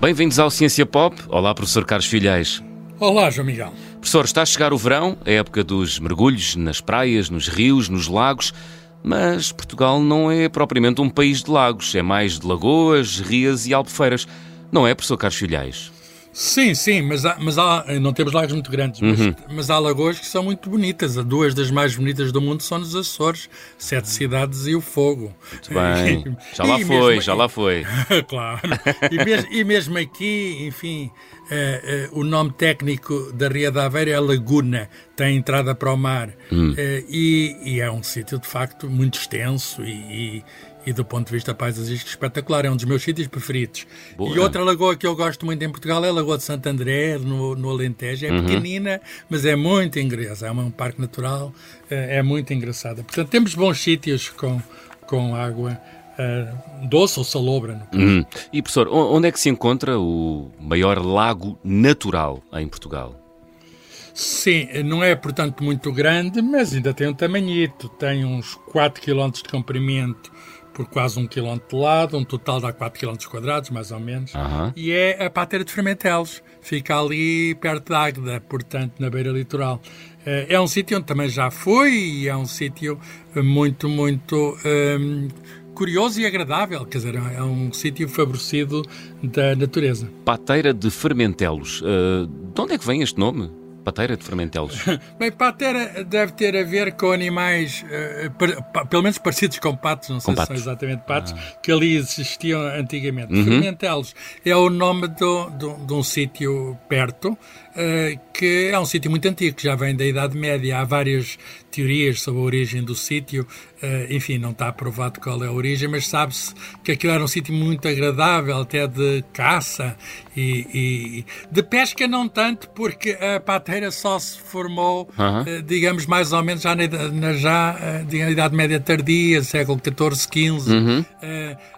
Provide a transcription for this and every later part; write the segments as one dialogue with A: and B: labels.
A: Bem-vindos ao Ciência Pop. Olá, professor Carlos Filhais.
B: Olá, João Miguel.
A: Professor, está a chegar o verão, a época dos mergulhos nas praias, nos rios, nos lagos, mas Portugal não é propriamente um país de lagos, é mais de lagoas, rias e albufeiras. Não é, professor Carlos Filhais?
B: Sim, sim, mas, há, mas há, não temos lagos muito grandes, mas, uhum. mas, há lagoas que são muito bonitas. Duas das mais bonitas do mundo são nos Açores, Sete Cidades e o Fogo.
A: Muito bem, já lá foi, mesmo, já lá foi.
B: claro, e mesmo, e mesmo aqui, enfim, uh, uh, o nome técnico da Ria da Aveira é Laguna, tem entrada para o mar, uh, e, e, é um sítio de facto muito extenso e, e do ponto de vista paisagístico espetacular. É um dos meus sítios preferidos. Boa. E outra lagoa que eu gosto muito em Portugal é a Lagoa de Santo André, no, no Alentejo. É uhum. pequenina, mas é muito engraçada. É um parque natural, é, é muito engraçada. Portanto, temos bons sítios com, com água. Uh, doce ou salobra.
A: Uhum. E professor, onde é que se encontra o maior lago natural em Portugal?
B: Sim, não é portanto muito grande, mas ainda tem um tamanhito, tem uns 4 km de comprimento por quase um quilómetro de lado, um total dá 4 km quadrados, mais ou menos, uhum. e é a pátera de Fermentelos, fica ali perto da Águeda, portanto, na beira litoral. Eh, é um sítio onde também já fui e é um sítio muito, muito um, curioso e agradável, quer dizer, é um sítio favorecido da natureza.
A: Pateira de Fermentelos, uh, de onde é que vem este nome? Patera de fermentelos?
B: Bem, patera deve ter a ver com animais, uh, pelo menos parecidos com patos, não sei se são exatamente patos, ah. que ali existiam antigamente. Uhum. Fermentelos é o nome do, do, de um sítio perto, uh, que é um sítio muito antigo, que já vem da Idade Média. Há várias teorias sobre a origem do sítio. Uh, enfim, não está provado qual é a origem, mas sabe-se que aquilo era um sítio muito agradável, até de caça e, e, de pesca não tanto, porque a pateira só se formou, uh, digamos, mais ou menos já na, na já, uh, na Idade Média tardia, século XIV, XV. Uhum.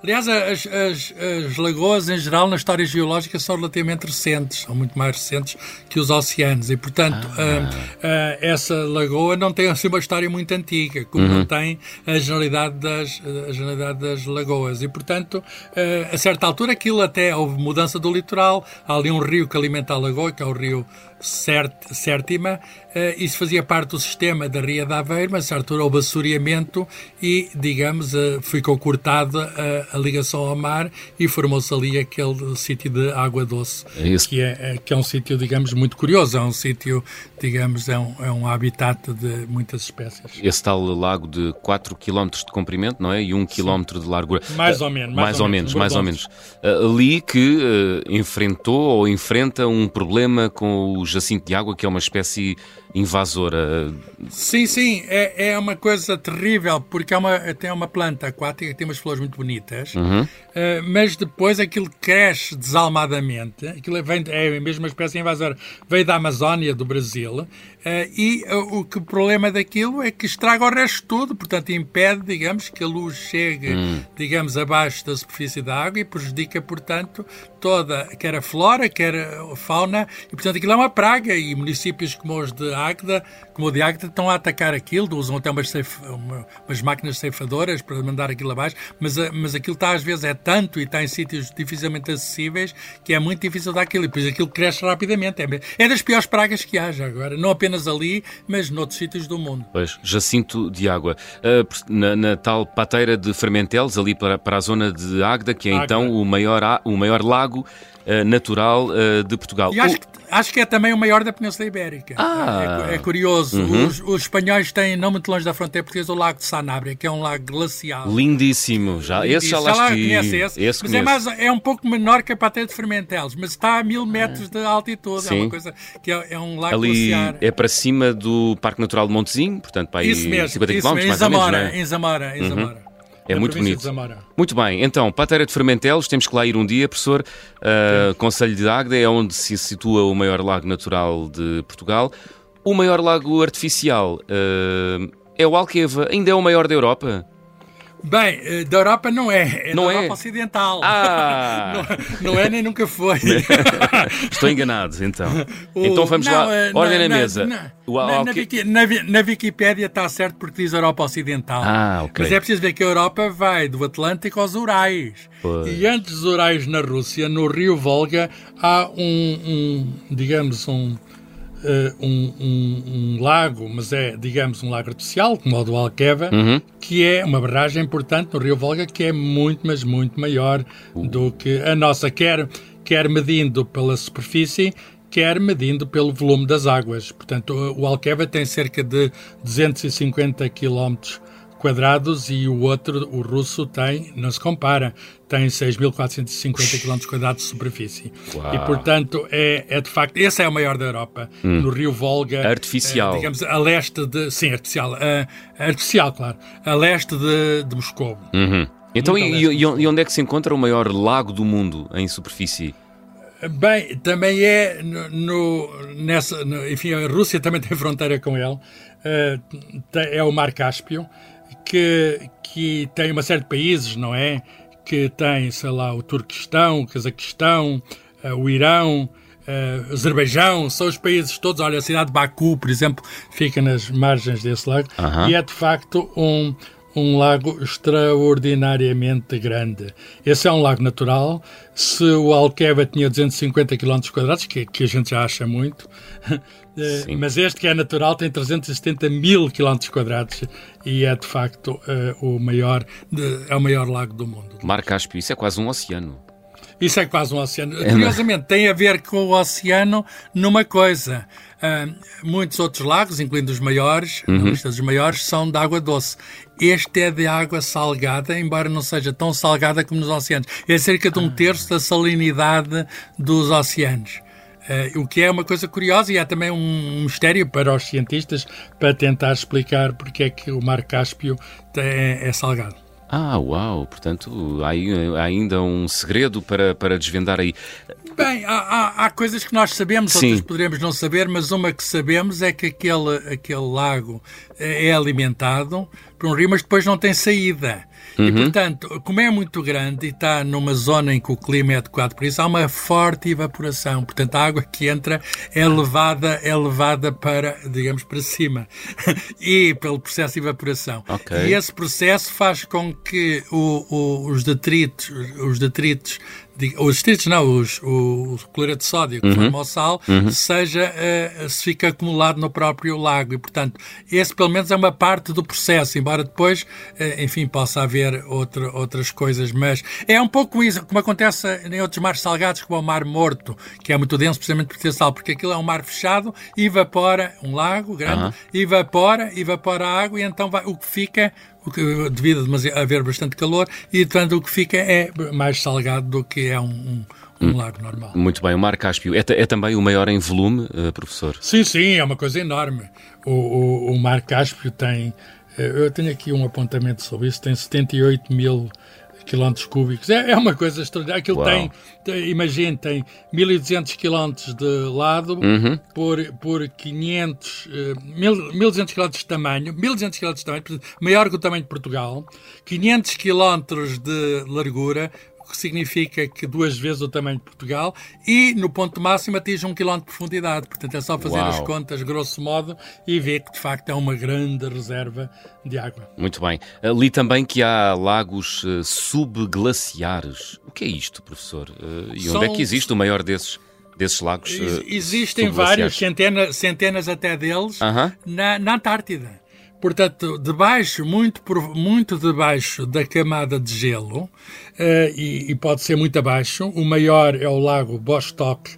B: aliás, as, as, as lagoas, em geral, na história geológica, são relativamente recentes, são muito mais recentes que os oceanos, e, portanto, ah. essa lagoa não tem assim uma história muito antiga, como uhum. não tem a generalidade das, a generalidade das lagoas. E, portanto, uh, a certa altura aquilo até houve mudança do litoral. Há ali um rio que alimenta a lagoa, que é o rio Sértima, uh, isso fazia parte do sistema da Ria da Aveiro, mas a certa altura houve assoreamento e, digamos, uh, ficou cortada a, ligação ao mar e formou-se ali aquele sítio de água doce, é que, é, que é um sítio, digamos, muito curioso. É um sítio, digamos, é um, é um habitat de muitas espécies.
A: Esse tal lago de 4 km de comprimento, não é? E 1 km de largura.
B: Mais ou menos.
A: Mais, mais ou, menos, mais ou menos. Uh, ali que uh, enfrentou ou enfrenta um problema com o jacinto de água, que é uma espécie invasora.
B: Sim, sim, é, é uma coisa terrível, porque é uma, tem uma planta aquática que tem umas flores muito bonitas, uhum. uh, mas depois aquilo cresce desalmadamente, aquilo vem, é a mesma espécie invasora, veio da Amazónia, do Brasil, uh, e uh, o que o problema daquilo é que estraga o resto todo, portanto impede, digamos, que a luz chegue, uhum. digamos, abaixo da superfície da água e prejudica, portanto, toda, quer a flora, quer a fauna, e portanto aquilo é uma praga, e municípios como os de Águeda, como o de Águeda, estão a atacar aquilo, usam até umas, ceif, uma, umas máquinas ceifadoras para mandar aquilo abaixo, mas, mas aquilo está às vezes é tanto e está em sítios dificilmente acessíveis que é muito difícil dar aquilo, e depois aquilo cresce rapidamente. É, é das piores pragas que haja agora, não apenas ali, mas noutros sítios do mundo.
A: Pois, Jacinto de Água. Uh, na, na, tal pateira de Fermentelos, ali para, para a zona de Águeda, que é Águeda. então o maior, o maior lago uh, natural de Portugal.
B: E acho, que, acho que é também o maior da Península Ibérica. Ah. É, é curioso. Uhum. Os, os, espanhóis têm, não muito longe da fronteira portuguesa, o Lago de Sanabria, que é um lago glacial.
A: Lindíssimo. Já, Lindíssimo. Esse já lá, conhece
B: esse. esse mas é, mais, é um pouco menor que a Pateia de Fermentelos, mas está a mil metros de altitude. Sim. É uma coisa que é, é um lago
A: Ali
B: glaciar.
A: é para cima do Parque Natural de Montezinho, portanto para aí
B: isso mesmo,
A: 50
B: km, mais
A: Zamora,
B: ou menos, é? Em Zamora, em uhum.
A: É muito bonito. Muito bem, então, Pateira de Fermentelos, temos que lá ir um dia, professor. Uh, Conselho de Águeda é onde se situa o maior lago natural de Portugal. O maior lago artificial uh, é o Alqueva, ainda é o maior da Europa?
B: Bem, eh, da Europa não é, é
A: não
B: da
A: é?
B: Europa Ocidental.
A: Ah!
B: não, não, é nem nunca foi.
A: Estou enganado, então. O... Então vamos não, lá, eh, ordem na, na mesa. Na,
B: o, na, Wiki, na, na Wikipédia está certo porque diz Europa Ocidental.
A: Ah, ok.
B: Mas é preciso ver que a Europa vai do Atlântico aos Urais. Pois. E antes dos Urais na Rússia, no Rio Volga, há um, um digamos, um uh, um, um, um, lago, mas é, digamos, um lago artificial, como o do Alqueva, uhum. que é uma barragem importante no Rio Volga, que é muito, mas muito maior do que a nossa, quer, quer medindo pela superfície, quer medindo pelo volume das águas. Portanto, o Alqueva tem cerca de 250 quilómetros quadrados e o outro, o russo, tem, não se compara, tem 6.450 km quadrados de superfície. Uau. E, portanto, é, é de facto, esse é o maior da Europa, hum. no rio Volga.
A: Artificial.
B: É, digamos, a leste de, sim, artificial, artificial, claro, a leste de, de Moscou.
A: Uhum. Então, e, e, e onde é que se encontra o maior lago do mundo em superfície?
B: Bem, também é no, nessa, no, enfim, a Rússia também tem fronteira com ele. Uh, é o Mar Cáspio que, que tem uma série de países, não é? Que tem, sei lá, o Turquestão, o Cazaquistão, uh, o Irão, uh, Azerbaijão, são os países todos. Olha, a cidade de Baku, por exemplo, fica nas margens desse lago uh -huh. e é de facto um, um lago extraordinariamente grande. Esse é um lago natural. Se o Alqueva tinha 250 km que, que a gente já acha muito, eh, mas este que é natural tem 370 mil quadrados e é de facto uh, o maior é o maior lago do mundo.
A: Mar Cáspio, isso é quase um oceano.
B: Isso é quase um oceano. É, Curiosamente, tem a ver com o oceano numa coisa. Uh, muitos outros lagos, incluindo os maiores, uhum. na lista dos maiores, são de água doce. Este é de água salgada, embora não seja tão salgada como nos oceanos. É cerca de um terço da salinidade dos oceanos. Uh, o que é uma coisa curiosa e é também um mistério para os cientistas para tentar explicar porque é que o mar Cáspio é, é salgado.
A: Ah, uau! Portanto, há, há ainda um segredo para, para desvendar aí.
B: Bem, há, há, há, coisas que nós sabemos, Sim. outras poderemos não saber, mas uma que sabemos é que aquele, aquele lago é alimentado por um rio, mas depois não tem saída. Uhum. E, portanto, como é muito grande e está numa zona em que o clima é adequado por isso, há uma forte evaporação. Portanto, a água que entra é levada, é levada para, digamos, para cima. e pelo processo de evaporação. Okay. E esse processo faz com que o, o, os detritos, os detritos os detritos não, os, o, o cloreto de sódio que uhum. forma o sal, uhum. seja, uh, se fica acumulado no próprio lago. E, portanto, esse pelo menos é uma parte do processo, embora depois, uh, enfim, possa haver outra, outras coisas. Mas é um pouco isso, como acontece em outros mares salgados, como o Mar Morto, que é muito denso precisamente por ter sal, porque aquilo é um mar fechado, evapora, um lago grande, uhum. evapora, evapora a água e então vai, o que fica devido a haver bastante calor, e portanto o que fica é mais salgado do que é um, um um hum. lago normal.
A: Muito bem, o Mar Cáspio é, é também o maior em volume, uh, professor?
B: Sim, sim, é uma coisa enorme. O, o, o Mar Cáspio tem, eh, eu tenho aqui um apontamento sobre isso, tem 78 mil quilómetros cúbicos. É, é, uma coisa extraordinária. Aquilo tem, tem, imagine, tem 1200 quilómetros de lado uhum. por, por 500, uh, 1200 quilómetros de tamanho, 1200 quilómetros de tamanho, maior que o tamanho de Portugal, 500 quilómetros de largura, que significa que duas vezes o tamanho de Portugal, e no ponto máximo atinge um quilómetro de profundidade. Portanto, é só fazer Uau. as contas, grosso modo, e ver que de facto é uma grande reserva de água.
A: Muito bem. Li também que há lagos uh, subglaciares. O que é isto, professor? Uh, e São... onde é que existe o maior desses? desses lagos? Uh,
B: Existem vários, centenas, centenas até deles, uh -huh. na, na Antártida. Portanto, debaixo, muito, muito debaixo da camada de gelo, uh, e, e, pode ser muito abaixo, o maior é o lago Bostock,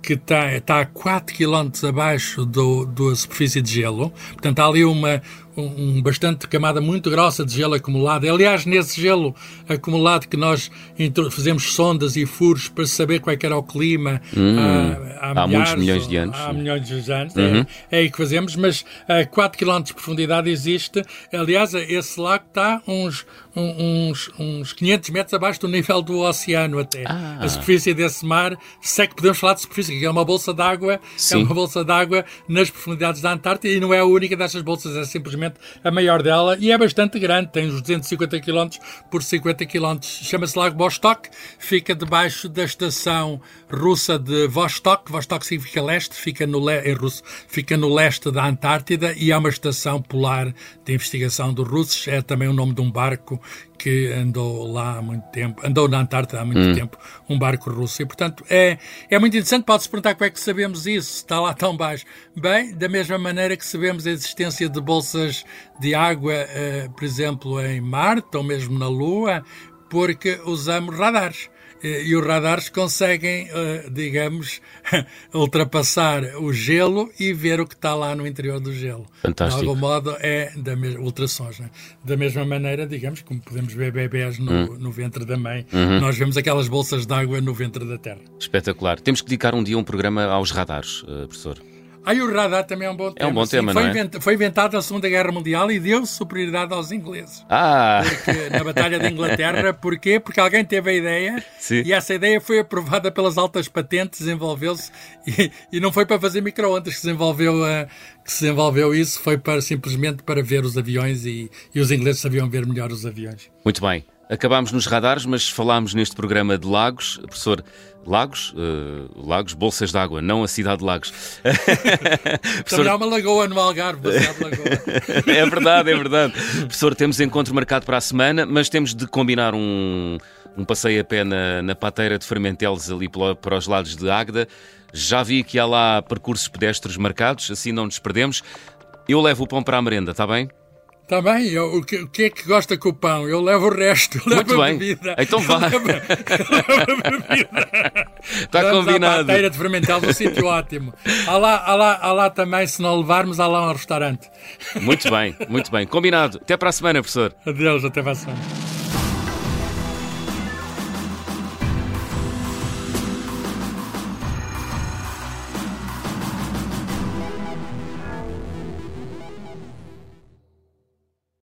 B: que está, está a 4 km abaixo do, da superfície de gelo. Portanto, há ali uma, um, bastante camada muito grossa de gelo acumulado. Aliás, nesse gelo acumulado que nós fazemos sondas e furos para saber qual é era o clima
A: hum, há, há, há muitos milhões de anos.
B: Há milhões de anos, uhum. é, é aí que fazemos, mas a 4 km de profundidade existe. Aliás, esse lago está uns, uns, uns 500 metros abaixo do nível do oceano até. Ah. A superfície desse mar, se é que podemos falar de superfície, que é uma bolsa d'água, é uma bolsa d'água nas profundidades da Antártida e não é a única dessas bolsas, é simplesmente a maior dela e é bastante grande, tem uns 250 km por 50 km. Chama-se Lago Vostok, fica debaixo da estação russa de Vostok. Vostok significa leste, fica no le... em russo, fica no leste da Antártida e é uma estação polar de investigação dos russos. É também o nome de um barco que andou lá há muito tempo, andou na Antártida há muito hum. tempo, um barco russo. E, portanto, é, é muito interessante. Pode-se perguntar como é que sabemos isso, está lá tão baixo. Bem, da mesma maneira que sabemos a existência de bolsas de água, uh, por exemplo, em Marte ou mesmo na Lua, porque usamos radares. Eh, e os radares conseguem, eh, digamos, ultrapassar o gelo e ver o que está lá no interior do gelo.
A: Fantástico.
B: De algum modo é da mesma ultrassons. Né? Da mesma maneira, digamos, como podemos ver bebés no, hum. no ventre da mãe, uhum. nós vemos aquelas bolsas de água no ventre da Terra.
A: Espetacular. Temos que dedicar um dia um programa aos radares, uh, professor.
B: Aí o radar também é um bom tema.
A: É um bom tema,
B: foi,
A: não
B: é? foi inventado na Segunda Guerra Mundial e deu superioridade aos ingleses.
A: Ah!
B: Porque, na Batalha de Inglaterra. Porquê? Porque alguém teve a ideia Sim. e essa ideia foi aprovada pelas altas patentes, desenvolveu-se e, e, não foi para fazer micro-ondas que se desenvolveu, uh, que se desenvolveu isso, foi para, simplesmente para ver os aviões e, e os ingleses sabiam ver melhor os aviões.
A: Muito bem. Acabámos nos radares, mas falámos neste programa de lagos. Professor, lagos, uh, lagos, bolsas de água, não a cidade de Lagos.
B: Professor... Também há uma lagoa no Algarve,
A: é verdade, é verdade. Professor, temos encontro marcado para a semana, mas temos de combinar um, um passeio a pé na, na pateira de Fermentelos ali para os lados de Águeda. Já vi que há lá percursos pedestres marcados, assim não nos perdemos. Eu levo o pão para a merenda, está bem?
B: Está bem, eu, o, que, o que é que gosta com o pão? Eu levo o resto, eu
A: Muito
B: levo
A: bem.
B: a bebida.
A: Então vá. Está combinado.
B: A de fermental um sítio ótimo. Há lá, há, lá, há lá também, se não levarmos, há lá um restaurante.
A: Muito bem, muito bem. Combinado. Até para a semana, professor.
B: Adeus, até para a semana.